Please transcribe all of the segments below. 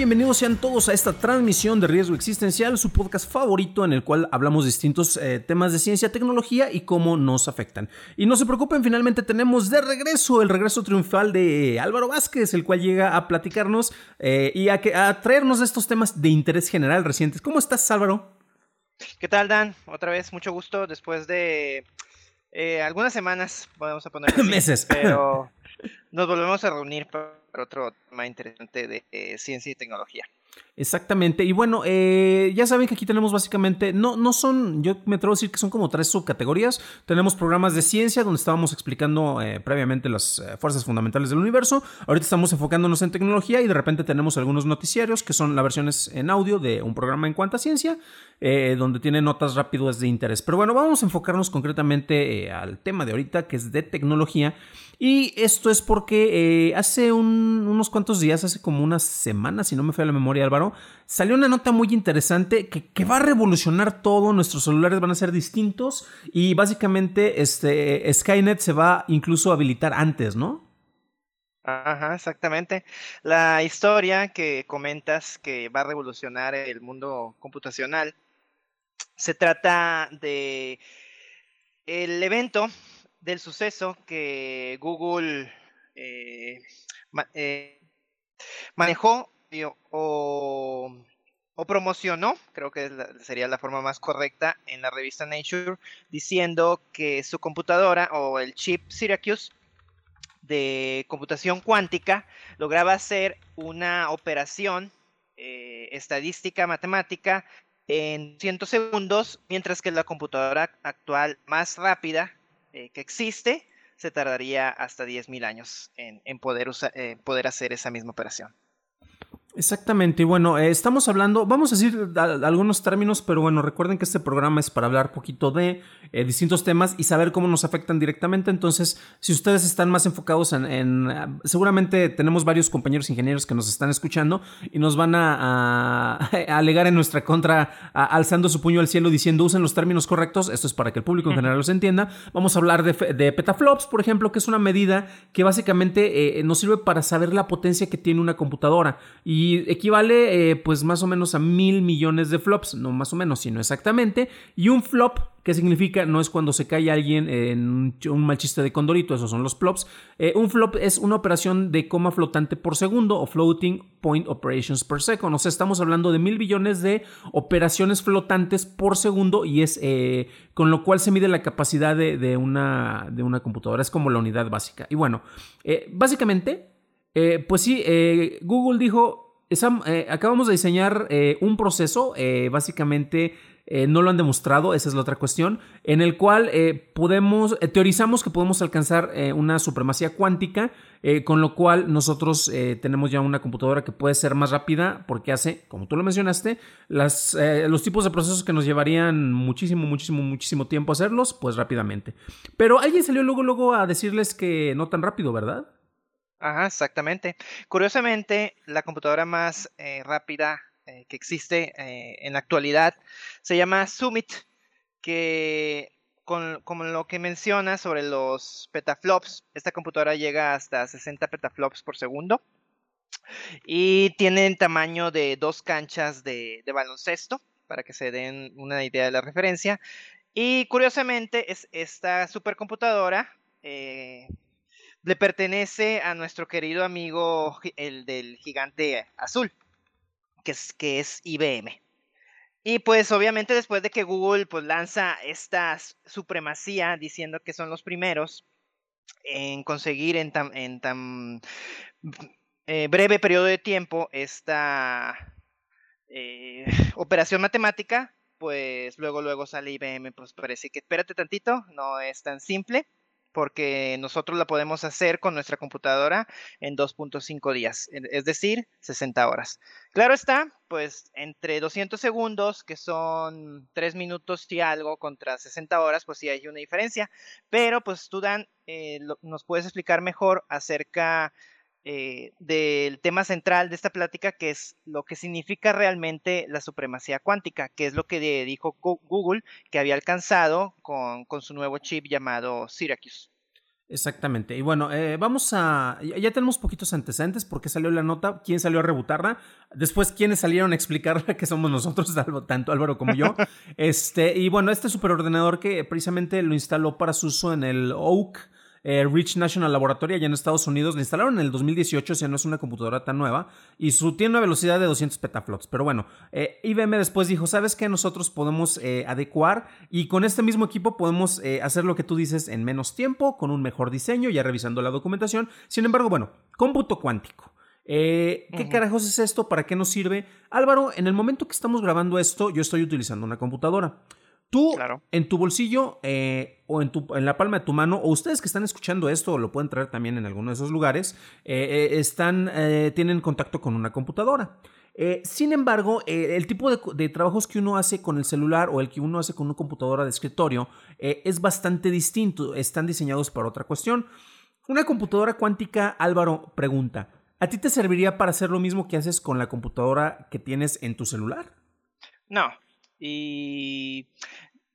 Bienvenidos sean todos a esta transmisión de Riesgo Existencial, su podcast favorito en el cual hablamos distintos eh, temas de ciencia, tecnología y cómo nos afectan. Y no se preocupen, finalmente tenemos de regreso el regreso triunfal de Álvaro Vázquez, el cual llega a platicarnos eh, y a, a traernos estos temas de interés general recientes. ¿Cómo estás, Álvaro? ¿Qué tal, Dan? Otra vez, mucho gusto después de eh, algunas semanas, podemos poner meses, pero nos volvemos a reunir para otro tema interesante de eh, ciencia y tecnología. Exactamente. Y bueno, eh, ya saben que aquí tenemos básicamente, no, no son, yo me atrevo a decir que son como tres subcategorías. Tenemos programas de ciencia donde estábamos explicando eh, previamente las fuerzas fundamentales del universo. Ahorita estamos enfocándonos en tecnología y de repente tenemos algunos noticiarios que son las versiones en audio de un programa en cuanto a ciencia, donde tiene notas rápidas de interés. Pero bueno, vamos a enfocarnos concretamente al tema de ahorita que es de tecnología. Y esto es porque eh, hace unos cuantos días, hace como unas semanas, si no me falla la memoria Álvaro, salió una nota muy interesante que, va a revolucionar todo, nuestros celulares van a ser distintos y básicamente este, Skynet se va incluso a habilitar antes, ¿no? Ajá, exactamente. La historia que comentas que va a revolucionar el mundo computacional se trata de el evento del suceso que Google eh, eh, manejó o, promocionó, creo que sería la forma más correcta, en la revista Nature, diciendo que su computadora o el chip Syracuse de computación cuántica lograba hacer una operación eh, estadística matemática en 100 segundos, mientras que la computadora actual más rápida eh, que existe, se tardaría hasta 10.000 años en, poder, eh, poder hacer esa misma operación. Exactamente, y bueno, eh, estamos hablando, vamos a decir algunos términos, pero bueno, recuerden que este programa es para hablar poquito de eh, distintos temas y saber cómo nos afectan directamente, entonces, si ustedes están más enfocados en, ah, seguramente tenemos varios compañeros ingenieros que nos están escuchando y nos van a, alegar en nuestra contra, alzando su puño al cielo diciendo usen los términos correctos, esto es para que el público en general los entienda, vamos a hablar de, petaflops, por ejemplo, que es una medida que básicamente eh, nos sirve para saber la potencia que tiene una computadora. Y y equivale eh, pues más o menos a mil millones de flops, no más o menos, sino exactamente. Y un flop, ¿qué significa? No es cuando se cae alguien en un mal chiste de condorito, esos son los flops. Eh, un flop es una operación de coma flotante por segundo o floating point operations per second. O sea, estamos hablando de mil billones de operaciones flotantes por segundo y es eh, con lo cual se mide la capacidad de, una, de una computadora. Es como la unidad básica. Y bueno, básicamente... pues sí, Google dijo, eh, acabamos de diseñar eh, un proceso, eh, básicamente no lo han demostrado, esa es la otra cuestión, en el cual podemos, teorizamos que podemos alcanzar una supremacía cuántica, con lo cual nosotros tenemos ya una computadora que puede ser más rápida porque hace, como tú lo mencionaste, los tipos de procesos que nos llevarían muchísimo, muchísimo, muchísimo tiempo hacerlos, pues rápidamente. Pero alguien salió luego, luego a decirles que no tan rápido, ¿verdad? Ajá, exactamente. Curiosamente, la computadora más eh, rápida eh, que existe eh, en la actualidad se llama Summit, que con, lo que menciona sobre los petaflops, esta computadora llega hasta 60 petaflops por segundo y tiene tamaño de dos canchas de, baloncesto, para que se den una idea de la referencia. Y curiosamente, es esta supercomputadora le pertenece a nuestro querido amigo, el del gigante azul, que es, que es IBM. Y pues obviamente después de que Google pues lanza esta supremacía diciendo que son los primeros en conseguir en tan, en tan eh, breve periodo de tiempo esta eh, operación matemática, pues luego luego sale IBM, pues parece que espérate tantito, no es tan simple porque nosotros la podemos hacer con nuestra computadora en 2.5 días, es decir, 60 horas. Claro está, pues entre 200 segundos, que son 3 minutos y algo, contra 60 horas, pues sí hay una diferencia, pero pues tú, Dan, eh, nos puedes explicar mejor acerca eh, del tema central de esta plática, que es lo que significa realmente la supremacía cuántica, que es lo que dijo Google que había alcanzado con, su nuevo chip llamado Syracuse. Exactamente. Y bueno, eh, vamos a. Ya tenemos poquitos antecedentes porque salió la nota, quién salió a rebutarla, después quiénes salieron a explicarla, que somos nosotros, tanto Álvaro como yo. este, y bueno, este superordenador que precisamente lo instaló para su uso en el Oak eh, Rich National Laboratory allá en Estados Unidos. La instalaron en el 2018, o sea, no es una computadora tan nueva. Y su, tiene una velocidad de 200 petaflops. Pero bueno, eh, IBM después dijo, ¿sabes qué? Nosotros podemos eh, adecuar y con este mismo equipo podemos hacer lo que tú dices en menos tiempo, con un mejor diseño, ya revisando la documentación. Sin embargo, bueno, cómputo cuántico. ¿Qué carajos es esto? ¿Para qué nos sirve? Álvaro, en el momento que estamos grabando esto, yo estoy utilizando una computadora. Tú, en tu bolsillo eh, o en, tu, en la palma de tu mano, o ustedes que están escuchando esto, o lo pueden traer también en alguno de esos lugares, eh, eh, están, tienen contacto con una computadora. sin embargo, el tipo de, de, trabajos que uno hace con el celular o el que uno hace con una computadora de escritorio es bastante distinto. Están diseñados para otra cuestión. Una computadora cuántica, Álvaro pregunta, ¿a ti te serviría para hacer lo mismo que haces con la computadora que tienes en tu celular? No, y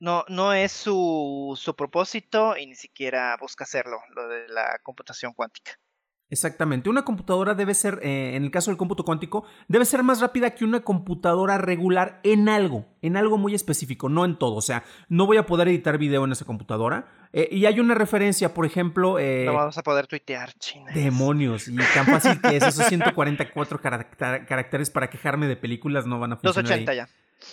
no, no es su, su propósito y ni siquiera busca hacerlo, lo de la computación cuántica. Exactamente. Una computadora debe ser, eh, en el caso del cómputo cuántico, debe ser más rápida que una computadora regular en algo, en algo muy específico, no en todo. O sea, no voy a poder editar video en esa computadora. Eh, y hay una referencia, por ejemplo. Eh, no vamos a poder tuitear, China. Demonios. Y tan fácil que es. Esos 144 caracteres para quejarme de películas no van a funcionar. 280 ya.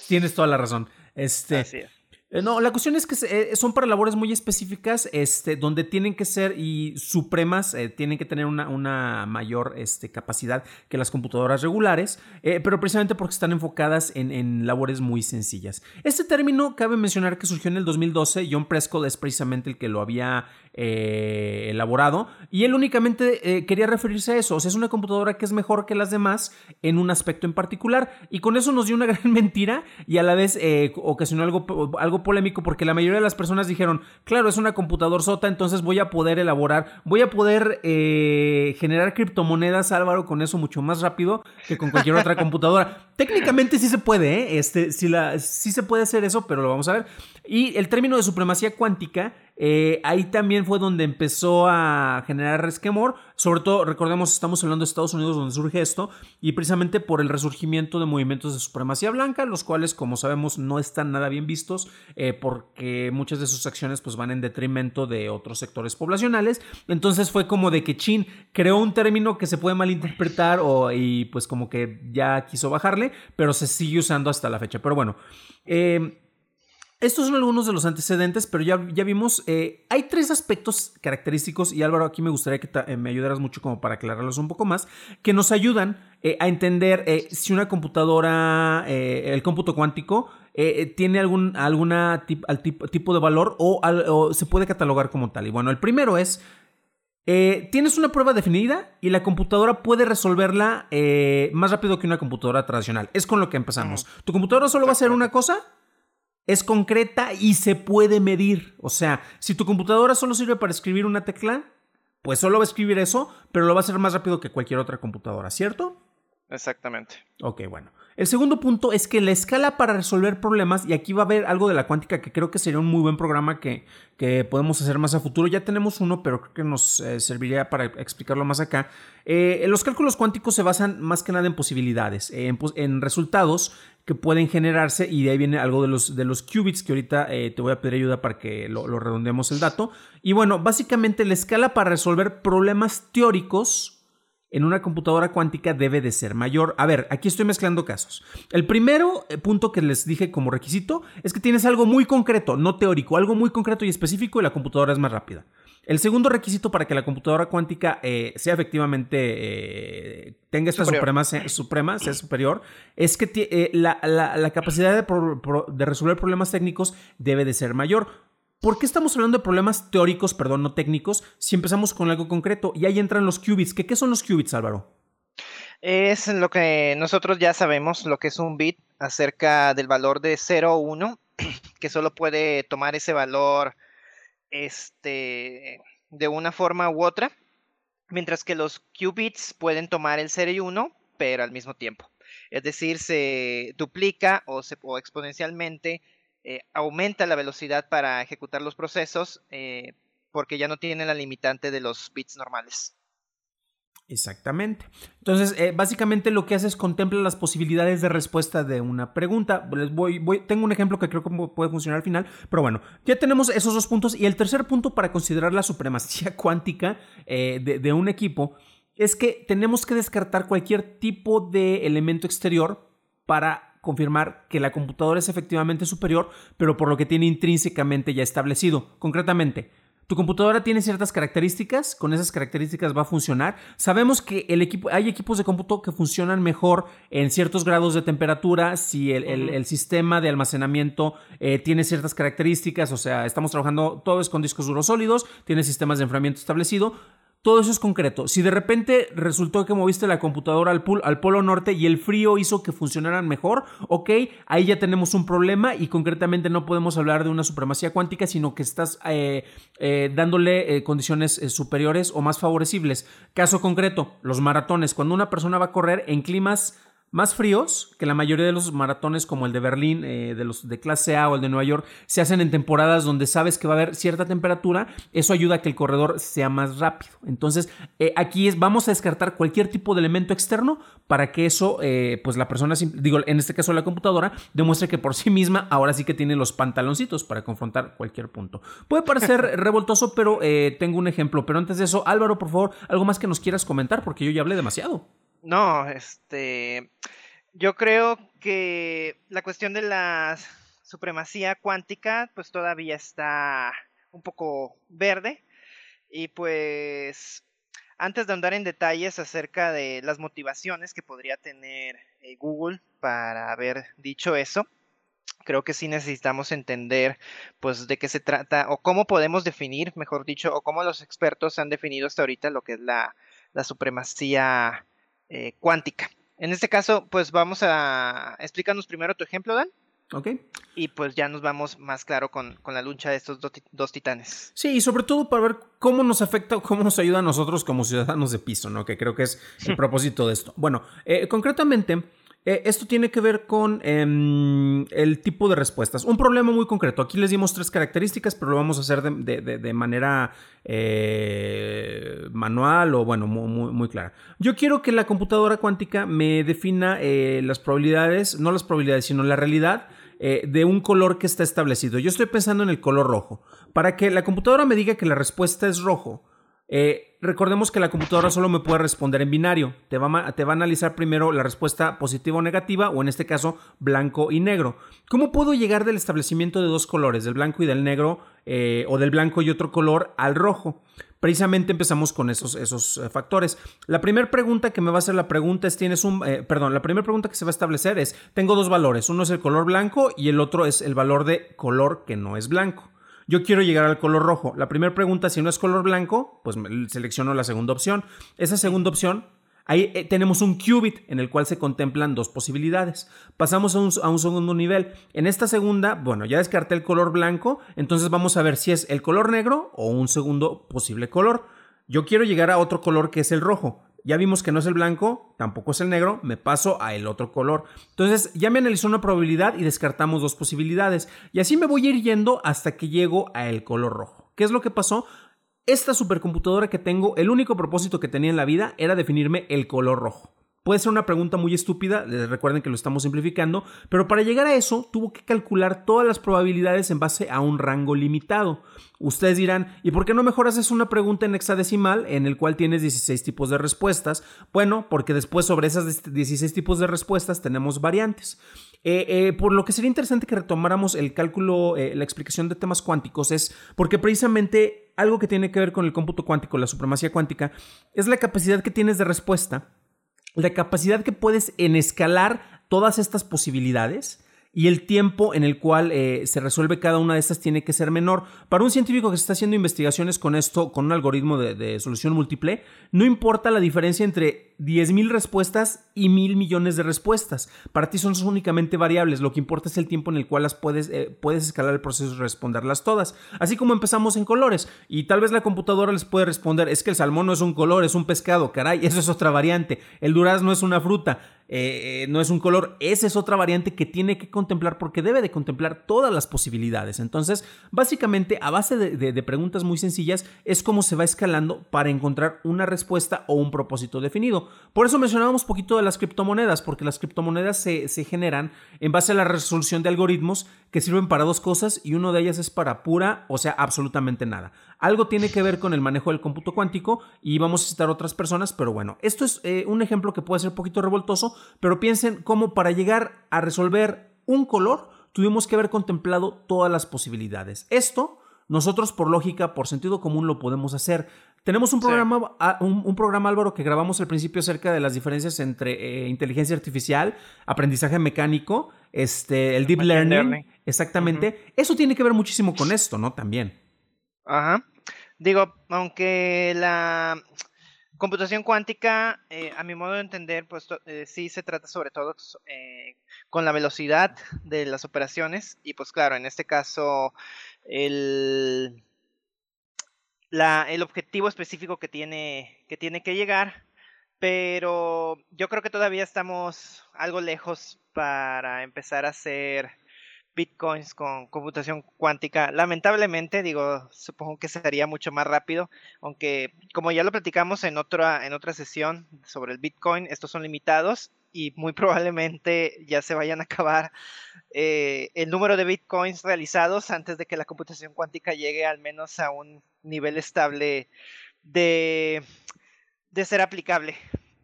Tienes toda la razón. Este, Así es. Eh, no, la cuestión es que eh, son para labores muy específicas, este, donde tienen que ser y supremas, eh, tienen que tener una, una mayor este, capacidad que las computadoras regulares, pero precisamente porque están enfocadas en, en, labores muy sencillas. Este término cabe mencionar que surgió en el 2012, John Prescott es precisamente el que lo había elaborado, y él únicamente quería referirse a eso, o sea, es una computadora que es mejor que las demás en un aspecto en particular, y con eso nos dio una gran mentira y a la vez ocasionó algo, algo polémico porque la mayoría de las personas dijeron, claro, es una computador sota, entonces voy a poder elaborar, voy a poder eh, generar criptomonedas, Álvaro, con eso mucho más rápido que con cualquier otra computadora. Técnicamente sí se puede, ¿eh? este, sí, la, sí se puede hacer eso, pero lo vamos a ver. Y el término de supremacía cuántica eh, ahí también fue donde empezó a generar resquemor. Sobre todo, recordemos, estamos hablando de Estados Unidos donde surge esto, y precisamente por el resurgimiento de movimientos de supremacía blanca, los cuales, como sabemos, no están nada bien vistos, eh, porque muchas de sus acciones pues, van en detrimento de otros sectores poblacionales. Entonces fue como de que Chin creó un término que se puede malinterpretar o, y pues como que ya quiso bajarle, pero se sigue usando hasta la fecha. Pero bueno. Eh, estos son algunos de los antecedentes, pero ya, ya vimos, eh, hay tres aspectos característicos, y Álvaro, aquí me gustaría que eh, me ayudaras mucho como para aclararlos un poco más, que nos ayudan eh, a entender si una computadora, el cómputo cuántico, tiene algún alguna tipo de valor o, se puede catalogar como tal. Y bueno, el primero es, tienes una prueba definida y la computadora puede resolverla más rápido que una computadora tradicional. Es con lo que empezamos. Tu computadora solo va a hacer una cosa es concreta y se puede medir. O sea, si tu computadora solo sirve para escribir una tecla, pues solo va a escribir eso, pero lo va a hacer más rápido que cualquier otra computadora, ¿cierto? Exactamente. Ok, bueno. El segundo punto es que la escala para resolver problemas, y aquí va a haber algo de la cuántica que creo que sería un muy buen programa que, que podemos hacer más a futuro. Ya tenemos uno, pero creo que nos eh, serviría para explicarlo más acá. Eh, los cálculos cuánticos se basan más que nada en posibilidades, en, resultados que pueden generarse, y de ahí viene algo de los, de los qubits, que ahorita eh, te voy a pedir ayuda para que lo, lo redondeemos el dato. Y bueno, básicamente la escala para resolver problemas teóricos en una computadora cuántica debe de ser mayor. A ver, aquí estoy mezclando casos. El primero eh, punto que les dije como requisito es que tienes algo muy concreto, no teórico, algo muy concreto y específico y la computadora es más rápida. El segundo requisito para que la computadora cuántica eh, sea efectivamente, eh, tenga esta suprema, sea superior, es que la, capacidad de, de resolver problemas técnicos debe de ser mayor. ¿Por qué estamos hablando de problemas teóricos, perdón, no técnicos, si empezamos con algo concreto? Y ahí entran los qubits. ¿Qué, son los qubits, Álvaro? Es lo que nosotros ya sabemos, lo que es un bit acerca del valor de 0 o 1, que solo puede tomar ese valor este, de una forma u otra, mientras que los qubits pueden tomar el 0 y 1, pero al mismo tiempo. Es decir, se duplica o, se, o exponencialmente eh, aumenta la velocidad para ejecutar los procesos eh, porque ya no tiene la limitante de los bits normales. Exactamente. Entonces, eh, básicamente lo que hace es contempla las posibilidades de respuesta de una pregunta. Les voy, voy, tengo un ejemplo que creo que puede funcionar al final, pero bueno, ya tenemos esos dos puntos. Y el tercer punto para considerar la supremacía cuántica de, de un equipo es que tenemos que descartar cualquier tipo de elemento exterior para confirmar que la computadora es efectivamente superior, pero por lo que tiene intrínsecamente ya establecido. Concretamente, tu computadora tiene ciertas características, con esas características va a funcionar. Sabemos que el equipo, hay equipos de cómputo que funcionan mejor en ciertos grados de temperatura si el, sistema de almacenamiento eh, tiene ciertas características, o sea, estamos trabajando todo es con discos duros sólidos, tiene sistemas de enfriamiento establecido. Todo eso es concreto. Si de repente resultó que moviste la computadora al, al, polo norte y el frío hizo que funcionaran mejor, ok, ahí ya tenemos un problema y concretamente no podemos hablar de una supremacía cuántica, sino que estás eh, eh, dándole eh, condiciones superiores o más favorecibles. Caso concreto, los maratones. Cuando una persona va a correr en climas más fríos, que la mayoría de los maratones como el de Berlín, eh, de los de clase A o el de Nueva York, se hacen en temporadas donde sabes que va a haber cierta temperatura, eso ayuda a que el corredor sea más rápido. Entonces, eh, aquí es, vamos a descartar cualquier tipo de elemento externo para que eso, eh, pues la persona, digo, en este caso la computadora, demuestre que por sí misma ahora sí que tiene los pantaloncitos para confrontar cualquier punto. Puede parecer revoltoso, pero tengo un ejemplo. Pero antes de eso, Álvaro, por favor, algo más que nos quieras comentar, porque yo ya hablé demasiado. No, este, yo creo que la cuestión de la supremacía cuántica, pues todavía está un poco verde. Y pues, antes de andar en detalles acerca de las motivaciones que podría tener eh, Google para haber dicho eso, creo que sí necesitamos entender pues de qué se trata o cómo podemos definir, mejor dicho, o cómo los expertos han definido hasta ahorita lo que es la, la supremacía eh, cuántica. En este caso, pues vamos a explicarnos primero tu ejemplo, Dan. Ok. Y pues ya nos vamos más claro con, la lucha de estos dos, titanes. Sí, y sobre todo para ver cómo nos afecta, cómo nos ayuda a nosotros como ciudadanos de piso, ¿no? Que creo que es el propósito de esto. Bueno, eh, concretamente, eh, esto tiene que ver con em, el tipo de respuestas. Un problema muy concreto. Aquí les dimos tres características, pero lo vamos a hacer de, manera eh, manual o, bueno, muy, clara. Yo quiero que la computadora cuántica me defina eh, las probabilidades, no las probabilidades, sino la realidad de un color que está establecido. Yo estoy pensando en el color rojo. Para que la computadora me diga que la respuesta es rojo, eh, recordemos que la computadora solo me puede responder en binario. Te va, te va, a analizar primero la respuesta positiva o negativa, o en este caso, blanco y negro. ¿Cómo puedo llegar del establecimiento de dos colores, del blanco y del negro, eh, o del blanco y otro color, al rojo? Precisamente empezamos con esos, esos eh, factores. La primera pregunta que me va a hacer la pregunta es, tienes un, perdón, la primera pregunta que se va a establecer es, tengo dos valores, uno es el color blanco y el otro es el valor de color que no es blanco. Yo quiero llegar al color rojo. La primera pregunta, si no es color blanco, pues selecciono la segunda opción. Esa segunda opción, ahí eh, tenemos un qubit en el cual se contemplan dos posibilidades. Pasamos a un, a un, segundo nivel. En esta segunda, bueno, ya descarté el color blanco, entonces vamos a ver si es el color negro o un segundo posible color. Yo quiero llegar a otro color que es el rojo. Ya vimos que no es el blanco, tampoco es el negro, me paso a el otro color. Entonces ya me analizó una probabilidad y descartamos dos posibilidades. Y así me voy a ir yendo hasta que llego a el color rojo. ¿Qué es lo que pasó? Esta supercomputadora que tengo, el único propósito que tenía en la vida era definirme el color rojo. Puede ser una pregunta muy estúpida, recuerden que lo estamos simplificando, pero para llegar a eso tuvo que calcular todas las probabilidades en base a un rango limitado. Ustedes dirán, ¿y por qué no mejor haces una pregunta en hexadecimal en el cual tienes 16 tipos de respuestas? Bueno, porque después sobre esas 16 tipos de respuestas tenemos variantes. Eh, eh, por lo que sería interesante que retomáramos el cálculo, eh, la explicación de temas cuánticos es porque precisamente algo que tiene que ver con el cómputo cuántico, la supremacía cuántica, es la capacidad que tienes de respuesta la capacidad que puedes en escalar todas estas posibilidades y el tiempo en el cual eh, se resuelve cada una de estas tiene que ser menor. Para un científico que está haciendo investigaciones con esto, con un algoritmo de, solución múltiple, no importa la diferencia entre 10.000 respuestas y mil millones de respuestas. Para ti son únicamente variables, lo que importa es el tiempo en el cual las puedes, eh, puedes escalar el proceso y responderlas todas. Así como empezamos en colores y tal vez la computadora les puede responder, es que el salmón no es un color, es un pescado, caray, eso es otra variante, el durazno es una fruta. Eh, no es un color, esa es otra variante que tiene que contemplar porque debe de contemplar todas las posibilidades. Entonces, básicamente, a base de, preguntas muy sencillas, es como se va escalando para encontrar una respuesta o un propósito definido. Por eso mencionábamos poquito de las criptomonedas, porque las criptomonedas se, generan en base a la resolución de algoritmos que sirven para dos cosas y uno de ellas es para pura, o sea, absolutamente nada. Algo tiene que ver con el manejo del cómputo cuántico y vamos a citar otras personas, pero bueno, esto es eh, un ejemplo que puede ser poquito revoltoso, pero piensen cómo para llegar a resolver un color tuvimos que haber contemplado todas las posibilidades. Esto nosotros por lógica, por sentido común lo podemos hacer. Tenemos un programa, un, programa Álvaro, que grabamos al principio acerca de las diferencias entre eh, inteligencia artificial, aprendizaje mecánico, este, el deep learning, exactamente. Eso tiene que ver muchísimo con esto, ¿no? También. Ajá. Digo, aunque la computación cuántica, eh, a mi modo de entender, pues eh, sí se trata sobre todo eh, con la velocidad de las operaciones y pues claro, en este caso el, la, el objetivo específico que tiene, que tiene que llegar, pero yo creo que todavía estamos algo lejos para empezar a hacer bitcoins con computación cuántica. Lamentablemente, digo, supongo que sería mucho más rápido, aunque como ya lo platicamos en otra, en otra sesión sobre el bitcoin, estos son limitados y muy probablemente ya se vayan a acabar eh, el número de bitcoins realizados antes de que la computación cuántica llegue al menos a un nivel estable de, de ser aplicable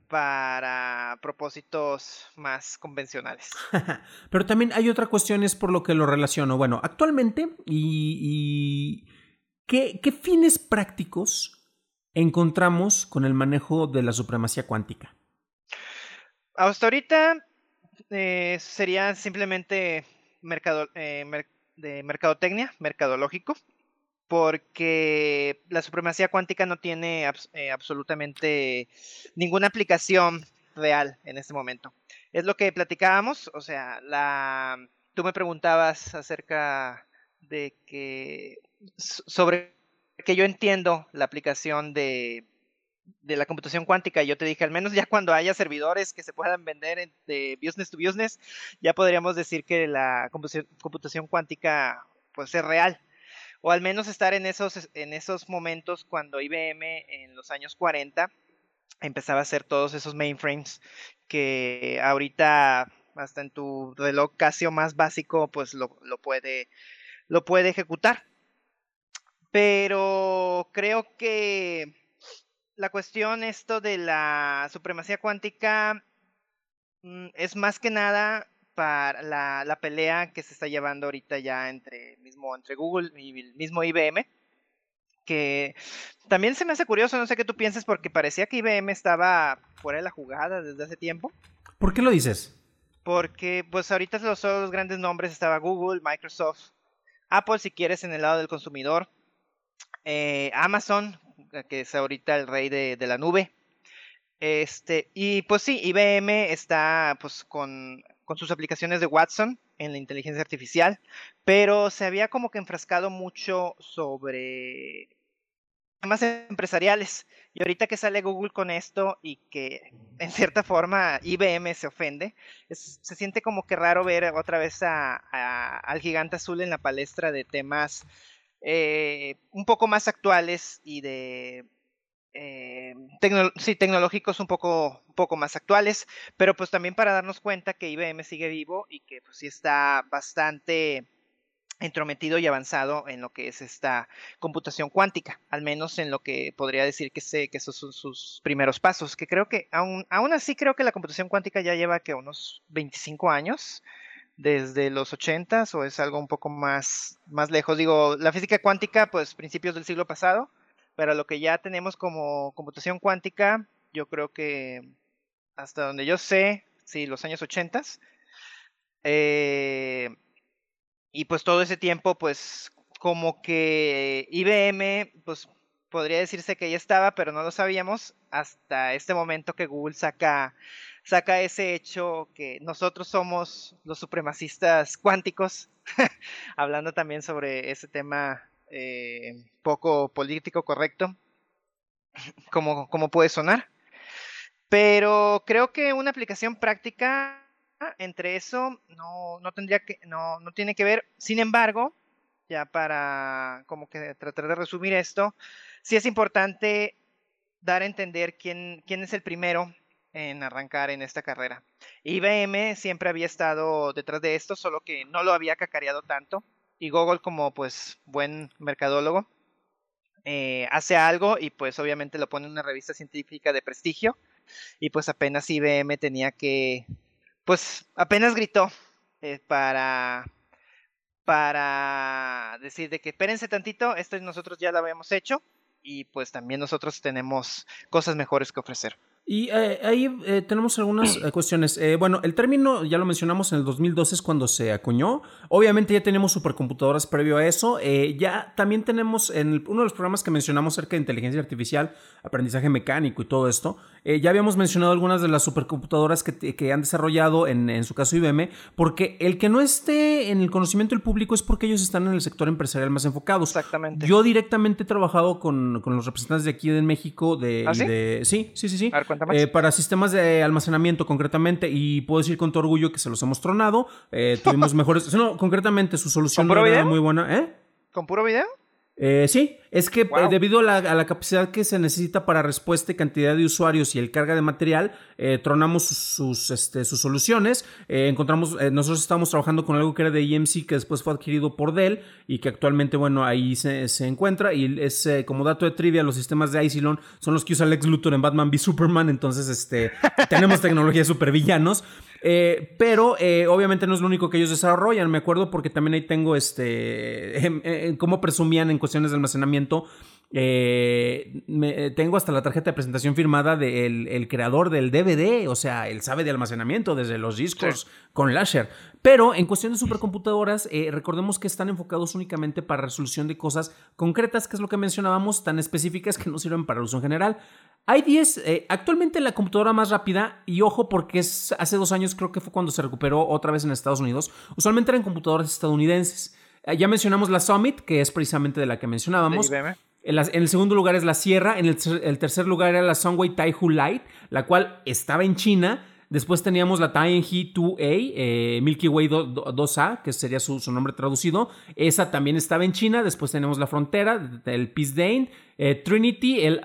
para propósitos más convencionales. Pero también hay otra cuestión, es por lo que lo relaciono. Bueno, actualmente, y, ¿qué, fines prácticos encontramos con el manejo de la supremacía cuántica? Hasta ahorita eh, sería simplemente mercado, eh, de mercadotecnia, mercadológico porque la supremacía cuántica no tiene eh, absolutamente ninguna aplicación real en este momento. Es lo que platicábamos, o sea, la, tú me preguntabas acerca de que, sobre que yo entiendo la aplicación de, de la computación cuántica, yo te dije, al menos ya cuando haya servidores que se puedan vender de business to business, ya podríamos decir que la computación, cuántica pues es real o al menos estar en esos, en esos momentos cuando IBM en los años 40 empezaba a hacer todos esos mainframes que ahorita hasta en tu reloj Casio más básico pues lo, puede, lo puede ejecutar. Pero creo que la cuestión esto de la supremacía cuántica mm, es más que nada para la, pelea que se está llevando ahorita ya entre, mismo, entre Google y el mismo IBM, que también se me hace curioso, no sé qué tú piensas, porque parecía que IBM estaba fuera de la jugada desde hace tiempo. ¿Por qué lo dices? Porque pues ahorita los, los grandes nombres estaba Google, Microsoft, Apple si quieres en el lado del consumidor, eh, Amazon, que es ahorita el rey de, de la nube. Este, y pues sí, IBM está pues con con sus aplicaciones de Watson en la inteligencia artificial, pero se había como que enfrascado mucho sobre temas empresariales. Y ahorita que sale Google con esto y que en cierta forma IBM se ofende, se siente como que raro ver otra vez al gigante azul en la palestra de temas eh, un poco más actuales y de eh, sí, tecnológicos un poco, poco más actuales, pero pues también para darnos cuenta que IBM sigue vivo y que pues sí está bastante entrometido y avanzado en lo que es esta computación cuántica, al menos en lo que podría decir que, sé, que son sus primeros pasos, que creo que aún, aún así creo que la computación cuántica ya lleva que unos 25 años, desde los 80 o es algo un poco más, más lejos. Digo, la física cuántica, pues principios del siglo pasado, pero lo que ya tenemos como computación cuántica, yo creo que hasta donde yo sé, sí, los años 80. Eh, y pues todo ese tiempo, pues como que IBM, pues podría decirse que ya estaba, pero no lo sabíamos hasta este momento que Google saca, saca ese hecho que nosotros somos los supremacistas cuánticos, hablando también sobre ese tema eh, poco político correcto, como, como puede sonar. Pero creo que una aplicación práctica entre eso no, no tendría que, no, no tiene que ver. Sin embargo, ya para como que tratar de resumir esto, sí es importante dar a entender quién, quién es el primero en arrancar en esta carrera. IBM siempre había estado detrás de esto, solo que no lo había cacareado tanto y Google como pues buen mercadólogo eh, hace algo y pues obviamente lo pone en una revista científica de prestigio y pues apenas IBM tenía que pues apenas gritó eh, para para decir de que espérense tantito, esto nosotros ya lo habíamos hecho y pues también nosotros tenemos cosas mejores que ofrecer. Y eh, ahí eh, tenemos algunas eh, cuestiones. bueno, el término, ya lo mencionamos, en el 2012 es cuando se acuñó. Obviamente ya tenemos supercomputadoras previo a eso. ya también tenemos en uno de los programas que mencionamos acerca de inteligencia artificial, aprendizaje mecánico y todo esto. ya habíamos mencionado algunas de las supercomputadoras que, que han desarrollado, en, en, su caso IBM, porque el que no esté en el conocimiento del público es porque ellos están en el sector empresarial más enfocados. Exactamente. Yo directamente he trabajado con, con los representantes de aquí en México de... ¿Ah, sí? de sí, sí, sí. sí. Eh, para sistemas de almacenamiento concretamente y puedo decir con todo orgullo que se los hemos tronado. Eh, tuvimos mejores... No, concretamente su solución era muy buena. ¿Eh? ¿Con puro video? Eh, sí, es que eh, debido a la, capacidad que se necesita para respuesta y cantidad de usuarios y el carga de material, eh, tronamos sus, este, sus soluciones. encontramos, nosotros estábamos trabajando con algo que era de EMC que después fue adquirido por Dell y que actualmente, bueno, ahí se, encuentra. Y es como dato de trivia, los sistemas de Isilon son los que usa Lex Luthor en Batman v Superman. Entonces, este, tenemos tecnología de supervillanos. Eh, pero eh, obviamente no es lo único que ellos desarrollan, me acuerdo porque también ahí tengo este, em, eh, cómo presumían en cuestiones de almacenamiento. tengo hasta la tarjeta de presentación firmada del el creador del DVD, o sea, él sabe de almacenamiento desde los discos con Lasher. Pero en cuestión de supercomputadoras, recordemos que están enfocados únicamente para resolución de cosas concretas, que es lo que mencionábamos, tan específicas que no sirven para uso en general. Hay 10, eh, actualmente la computadora más rápida, y ojo porque es, hace dos años creo que fue cuando se recuperó otra vez en Estados Unidos, usualmente eran computadoras estadounidenses. Eh, ya mencionamos la Summit, que es precisamente de la que mencionábamos. En, el segundo lugar es la Sierra, en el, tercer lugar era la Sunway Taihu Light, la cual estaba en China. Después teníamos la Tianhe 2A, eh, Milky Way 2, a que sería su, nombre traducido. Esa también estaba en China. Después tenemos la Frontera, el Peace Dane, Trinity, el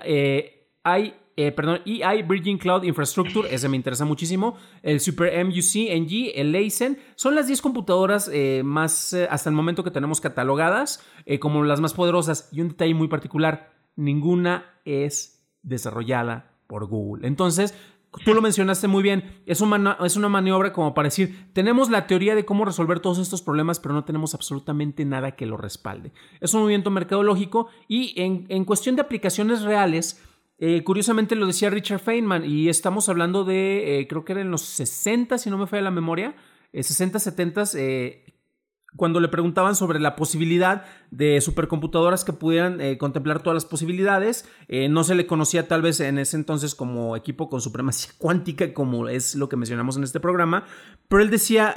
eh, perdón, EI Bridging Cloud Infrastructure, ese me interesa muchísimo. El Super MUC NG, el Leisen, son las 10 computadoras eh, más, eh, hasta el momento que tenemos catalogadas, como las más poderosas. Y un detalle muy particular, ninguna es desarrollada por Google. Entonces, Tú lo mencionaste muy bien, es, es, una maniobra como para decir, tenemos la teoría de cómo resolver todos estos problemas, pero no tenemos absolutamente nada que lo respalde. Es un movimiento mercadológico y en, en cuestión de aplicaciones reales, eh, curiosamente lo decía Richard Feynman y estamos hablando de, eh, creo que era en los 60, si no me falla la memoria, 60, eh, 70, cuando le preguntaban sobre la posibilidad de supercomputadoras que pudieran contemplar todas las posibilidades. no se le conocía tal vez en ese entonces como equipo con supremacía cuántica, como es lo que mencionamos en este programa, pero él decía,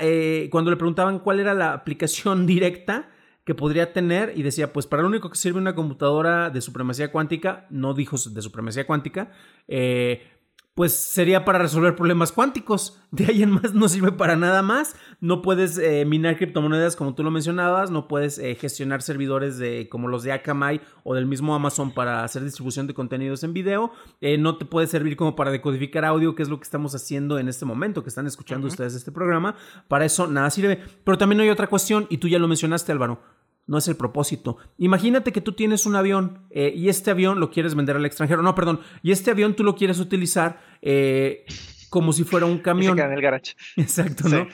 cuando le preguntaban cuál era la aplicación directa, que podría tener y decía, pues para lo único que sirve una computadora de supremacía cuántica, no dijo de supremacía cuántica, eh, pues sería para resolver problemas cuánticos. De ahí en más no sirve para nada más. No puedes eh, minar criptomonedas como tú lo mencionabas, no puedes eh, gestionar servidores de, como los de Akamai o del mismo Amazon para hacer distribución de contenidos en video. Eh, no te puede servir como para decodificar audio, que es lo que estamos haciendo en este momento, que están escuchando ustedes este programa. Para eso nada sirve. Pero también hay otra cuestión, y tú ya lo mencionaste, Álvaro no es el propósito. Imagínate que tú tienes un avión eh, y este avión lo quieres vender al extranjero. No, perdón. Y este avión tú lo quieres utilizar eh, como si fuera un camión. en el garage. Exacto, ¿no?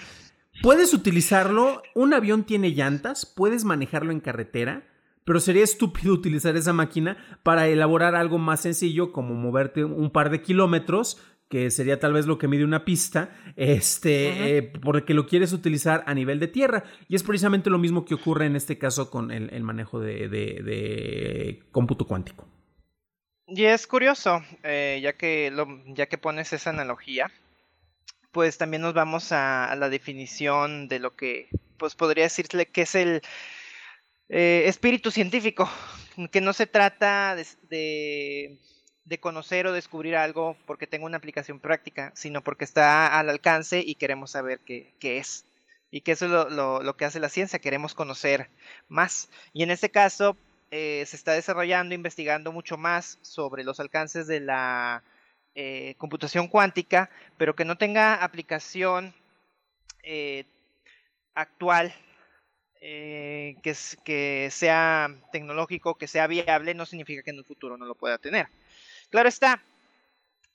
Puedes utilizarlo. Un avión tiene llantas, puedes manejarlo en carretera. Pero sería estúpido utilizar esa máquina para elaborar algo más sencillo como moverte un par de kilómetros que sería tal vez lo que mide una pista, este, eh, porque lo quieres utilizar a nivel de tierra. Y es precisamente lo mismo que ocurre en este caso con el, manejo de, cómputo cuántico. Y es curioso, eh, ya, que lo, ya que pones esa analogía, pues también nos vamos a, la definición de lo que, pues podría decirle que es el eh, espíritu científico, que no se trata de de conocer o descubrir algo porque tengo una aplicación práctica, sino porque está al alcance y queremos saber qué, es. Y que eso es lo, que hace la ciencia, queremos conocer más. Y en este caso eh, se está desarrollando, investigando mucho más sobre los alcances de la eh, computación cuántica, pero que no tenga aplicación eh, actual que, que, sea tecnológico, que sea viable, no significa que en el futuro no lo pueda tener. Claro está,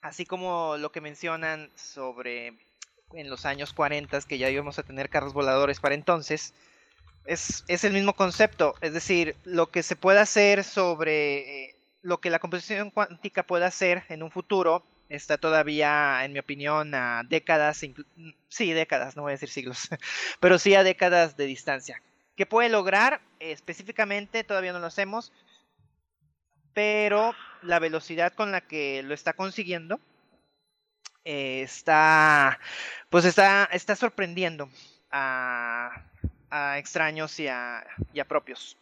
así como lo que mencionan sobre en los años 40 que ya íbamos a tener carros voladores para entonces, es, el mismo concepto, es decir, lo que se puede hacer sobre eh, lo que la computación cuántica puede hacer en un futuro está todavía, en mi opinión, a décadas, sí, décadas, no voy a decir siglos, pero sí a décadas de distancia. ¿Qué puede lograr? específicamente, todavía no lo hacemos, pero la velocidad con la que lo está consiguiendo eh, está, pues está, está sorprendiendo a, extraños y a, propios.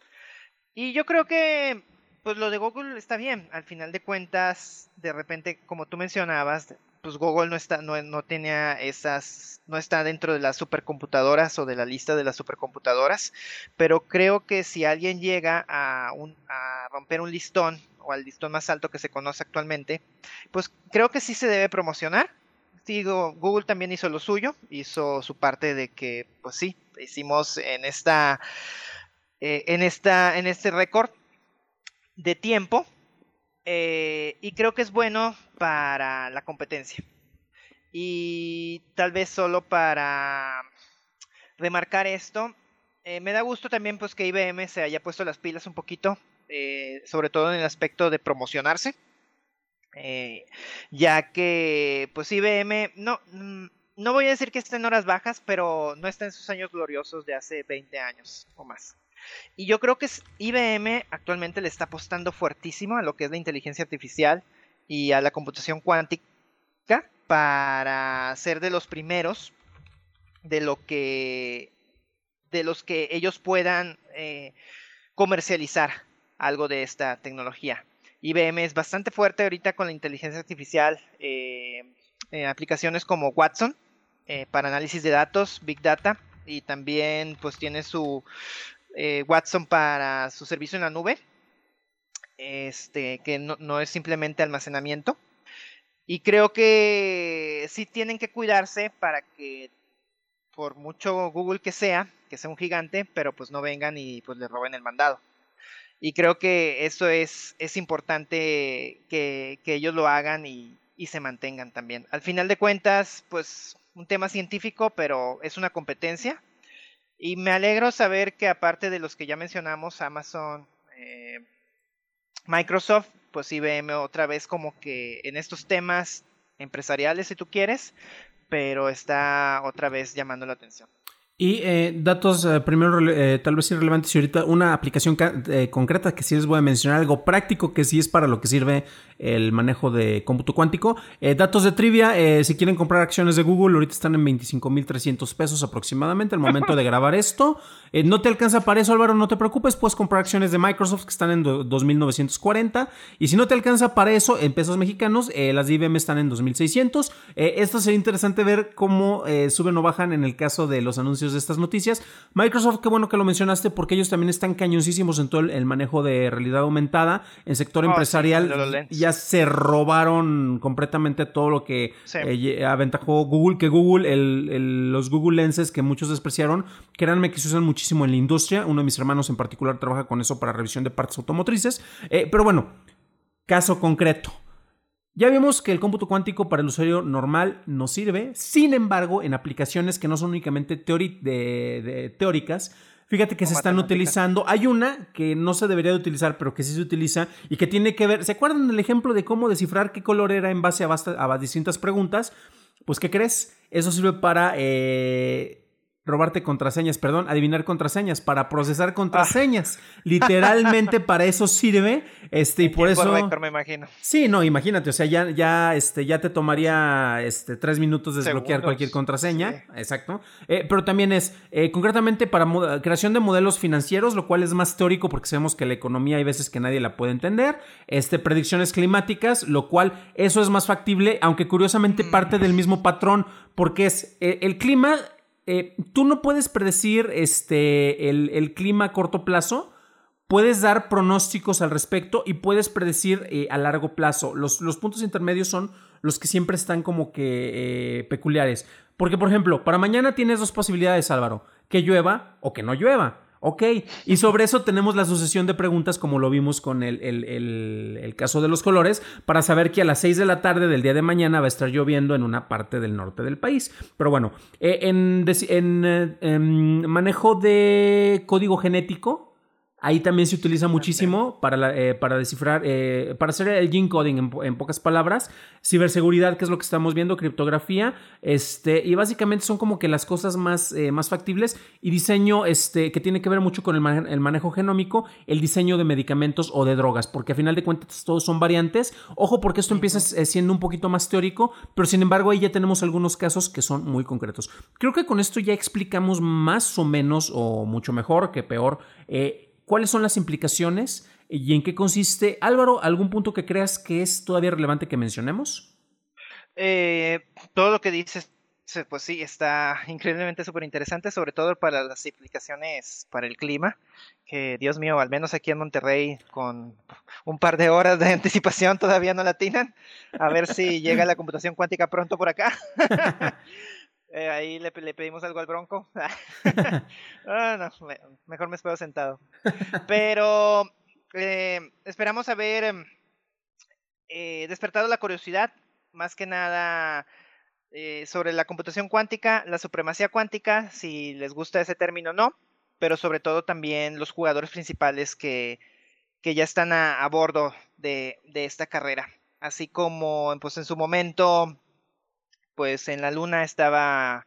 Y yo creo que pues lo de Google está bien. Al final de cuentas, de repente, como tú mencionabas, pues Google no está, no, no tenía esas, no está dentro de las supercomputadoras o de la lista de las supercomputadoras, pero creo que si alguien llega a, romper un listón o al listón más alto que se conoce actualmente, pues creo que sí se debe promocionar. Google también hizo lo suyo, hizo su parte de que, pues sí, hicimos en esta, eh, en esta, en este récord de tiempo, eh, y creo que es bueno para la competencia. Y tal vez solo para remarcar esto, eh, me da gusto también pues que IBM se haya puesto las pilas un poquito, eh, sobre todo en el aspecto de promocionarse, ya que pues IBM no, mm, no voy a decir que esté en horas bajas, pero no está en sus años gloriosos de hace 20 años o más. Y yo creo que IBM actualmente le está apostando fuertísimo a lo que es la inteligencia artificial y a la computación cuántica para ser de los primeros de lo que de los que ellos puedan eh, comercializar algo de esta tecnología. IBM es bastante fuerte ahorita con la inteligencia artificial, eh, aplicaciones como Watson eh, para análisis de datos, Big Data, y también pues tiene su eh, Watson para su servicio en la nube, este, que no, es simplemente almacenamiento. Y creo que sí tienen que cuidarse para que, por mucho Google que sea, que sea un gigante, pero pues no vengan y pues le roben el mandado. Y creo que eso es, es importante que, ellos lo hagan y, y se mantengan también. Al final de cuentas, pues un tema científico, pero es una competencia y me alegro saber que aparte de los que ya mencionamos, Amazon, eh, Microsoft, pues IBM otra vez como que en estos temas empresariales, si tú quieres, pero está otra vez llamando la atención. Y eh, datos eh, primero eh, tal vez irrelevantes y ahorita una aplicación concreta que sí les voy a mencionar, algo práctico que sí es para lo que sirve el manejo de cómputo cuántico. datos de trivia, si quieren comprar acciones de Google, ahorita están en 25.300 pesos aproximadamente al momento de grabar esto. no te alcanza para eso, Álvaro, no te preocupes, puedes comprar acciones de Microsoft que están en 2.940. Y si no te alcanza para eso, en pesos mexicanos, las de IBM están en 2.600. esto sería interesante ver cómo suben o bajan en el caso de los anuncios de estas noticias. Microsoft, qué bueno que lo mencionaste porque ellos también están cañoncísimos en todo el, manejo de realidad aumentada. En sector oh, empresarial ya se robaron completamente todo lo que eh, aventajó Google, que Google, los Google Lenses que muchos despreciaron, créanme que se usan muchísimo en la industria. Uno de mis hermanos en particular trabaja con eso para revisión de partes automotrices. Eh, pero bueno, caso concreto. Ya vimos que el cómputo cuántico para el usuario normal no sirve, sin embargo, en aplicaciones que no son únicamente teóricas, fíjate que se están utilizando. Hay una que no se debería de utilizar, pero que sí se utiliza y que tiene que ver. ¿Se acuerdan del ejemplo de cómo descifrar qué color era en base a, a distintas preguntas? Pues, ¿qué crees? Eso sirve para eh, robarte contraseñas, perdón, adivinar contraseñas, para procesar contraseñas. Literalmente para eso sirve. Este, y por eso. me imagino. Sí, no, imagínate. O sea, ya, ya, este, ya te tomaría este, tres minutos desbloquear cualquier contraseña. Exacto. Eh, pero también es eh, concretamente para creación de modelos financieros, lo cual es más teórico porque sabemos que la economía hay veces que nadie la puede entender. Este, predicciones climáticas, lo cual eso es más factible, aunque curiosamente mm. parte del mismo patrón, porque es eh, el clima eh, tú no puedes predecir este, el, clima a corto plazo, puedes dar pronósticos al respecto y puedes predecir eh, a largo plazo. Los, los, puntos intermedios son los que siempre están como que eh, peculiares. Porque, por ejemplo, para mañana tienes dos posibilidades, Álvaro, que llueva o que no llueva. Ok, y sobre eso tenemos la sucesión de preguntas como lo vimos con el, el, caso de los colores, para saber que a las 6 de la tarde del día de mañana va a estar lloviendo en una parte del norte del país. Pero bueno, eh, en, en, eh, en manejo de código genético, Ahí también se utiliza muchísimo para, eh, para descifrar, eh, para hacer el gene coding en, pocas palabras, ciberseguridad, que es lo que estamos viendo, criptografía, este, y básicamente son como que las cosas más, eh, más factibles y diseño este, que tiene que ver mucho con el, el, manejo genómico, el diseño de medicamentos o de drogas, porque a final de cuentas todos son variantes. Ojo, porque esto empieza siendo un poquito más teórico, pero sin embargo ahí ya tenemos algunos casos que son muy concretos. Creo que con esto ya explicamos más o menos, o mucho mejor que peor, cuáles son las implicaciones y en qué consiste. Álvaro, ¿algún punto que creas que es todavía relevante que mencionemos? Eh, todo lo que dices, pues sí, está increíblemente súper interesante, sobre todo para las implicaciones para el clima, que Dios mío, al menos aquí en Monterrey, con un par de horas de anticipación todavía no la tienen. A ver si llega la computación cuántica pronto por acá. Eh, ahí le, pedimos algo al Bronco. Ah, mejor me espero sentado. Pero eh, esperamos haber em, eh, despertado la curiosidad, más que nada sobre la computación cuántica, la supremacía cuántica, si les gusta ese término o no, pero sobre todo también los jugadores principales que, que ya están a, bordo de, de, esta carrera. Así como pues, en su momento pues en la luna estaba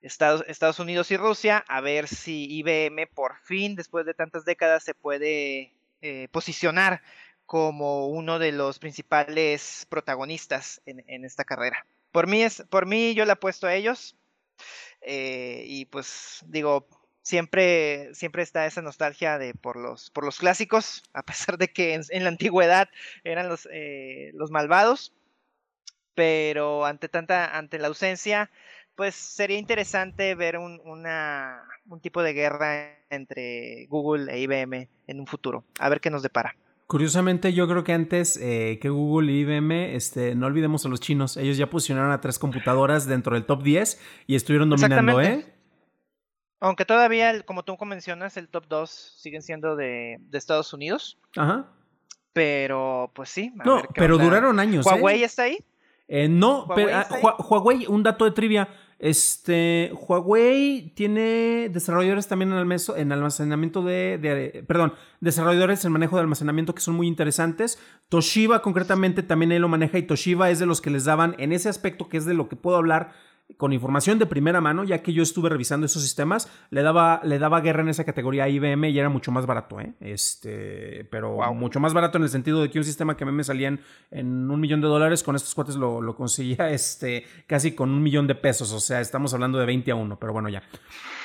Estados, Unidos y Rusia, a ver si IBM por fin, después de tantas décadas, se puede eh, posicionar como uno de los principales protagonistas en, esta carrera. Por mí, es, por mí yo le apuesto a ellos. Eh, y pues digo, siempre, siempre está esa nostalgia de por los, por los clásicos, a pesar de que en, la antigüedad eran los, eh, los malvados pero ante tanta, ante la ausencia, pues sería interesante ver un, una, un tipo de guerra entre Google e IBM en un futuro. A ver qué nos depara. Curiosamente, yo creo que antes eh, que Google y IBM, este, no olvidemos a los chinos. Ellos ya posicionaron a tres computadoras dentro del top 10 y estuvieron dominando, ¿eh? Aunque todavía, como tú mencionas, el top 2 siguen siendo de, de Estados Unidos. Ajá. Pero, pues sí. no, pero duraron años. ¿Huawei ¿eh? está ahí? Eh, no, pero ah, Huawei, un dato de trivia. Este, Huawei tiene desarrolladores también en, en almacenamiento de, Perdón, desarrolladores en manejo de almacenamiento que son muy interesantes. Toshiba, concretamente, también él lo maneja y Toshiba es de los que les daban, en ese aspecto que es de lo que puedo hablar con información de primera mano, ya que yo estuve revisando esos sistemas, le daba, le daba guerra en esa categoría a IBM y era mucho más barato, ¿eh? Este, pero mucho más barato en el sentido de que un sistema que a mí me salía en, un millón de dólares, con estos cuates lo, lo conseguía este, casi con un millón de pesos, o sea, estamos hablando de 20 a 1, pero bueno, ya.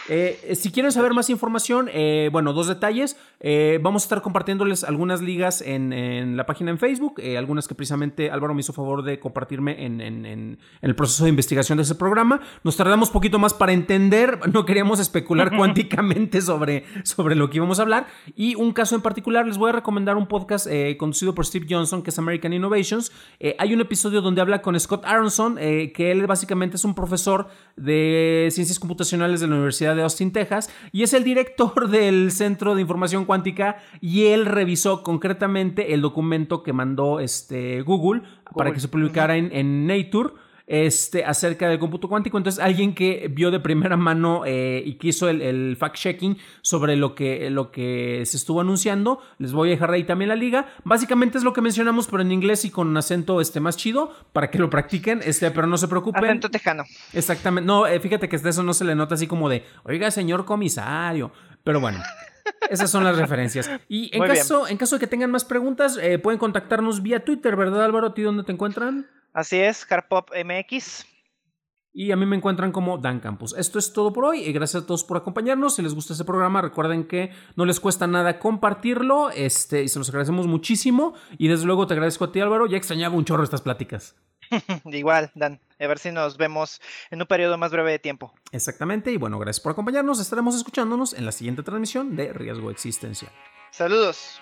Eh, si quieren saber más información, eh, bueno, dos detalles. Eh, vamos a estar compartiéndoles algunas ligas en, la página en Facebook, algunas que precisamente Álvaro me hizo favor de compartirme en, el proceso de investigación de ese programa. Nos tardamos poquito más para entender, no queríamos especular cuánticamente sobre, sobre lo que íbamos a hablar. Y un caso en particular, les voy a recomendar un podcast conducido por Steve Johnson, que es American Innovations. hay un episodio donde habla con Scott Aronson, que él básicamente es un profesor de ciencias computacionales de la Universidad de Austin, Texas, y es el director del Centro de Información Cuántica y él revisó concretamente el documento que mandó este Google, para que se publicara en, en Nature este, acerca del cómputo cuántico. Entonces, alguien que vio de primera mano eh, y que hizo el, fact-checking sobre lo que, lo que se estuvo anunciando, les voy a dejar ahí también la liga. Básicamente es lo que mencionamos, pero en inglés y con un acento este, más chido, para que lo practiquen, este, pero no se preocupen. Acento tejano. Exactamente. No, eh, fíjate que de eso no se le nota así como de, oiga, señor comisario. Pero bueno. Esas son las referencias. Y en caso, en caso de que tengan más preguntas, eh, pueden contactarnos vía Twitter, ¿verdad, Álvaro? ¿A ti dónde te encuentran? Así es, Carpop MX. Y a mí me encuentran como Dan Campus. Esto es todo por hoy. Y gracias a todos por acompañarnos. Si les gusta este programa, recuerden que no les cuesta nada compartirlo. Este, y se los agradecemos muchísimo. Y desde luego te agradezco a ti, Álvaro. Ya extrañaba un chorro estas pláticas. Igual, Dan. A ver si nos vemos en un periodo más breve de tiempo. Exactamente. Y bueno, gracias por acompañarnos. Estaremos escuchándonos en la siguiente transmisión de Riesgo Existencial. Saludos.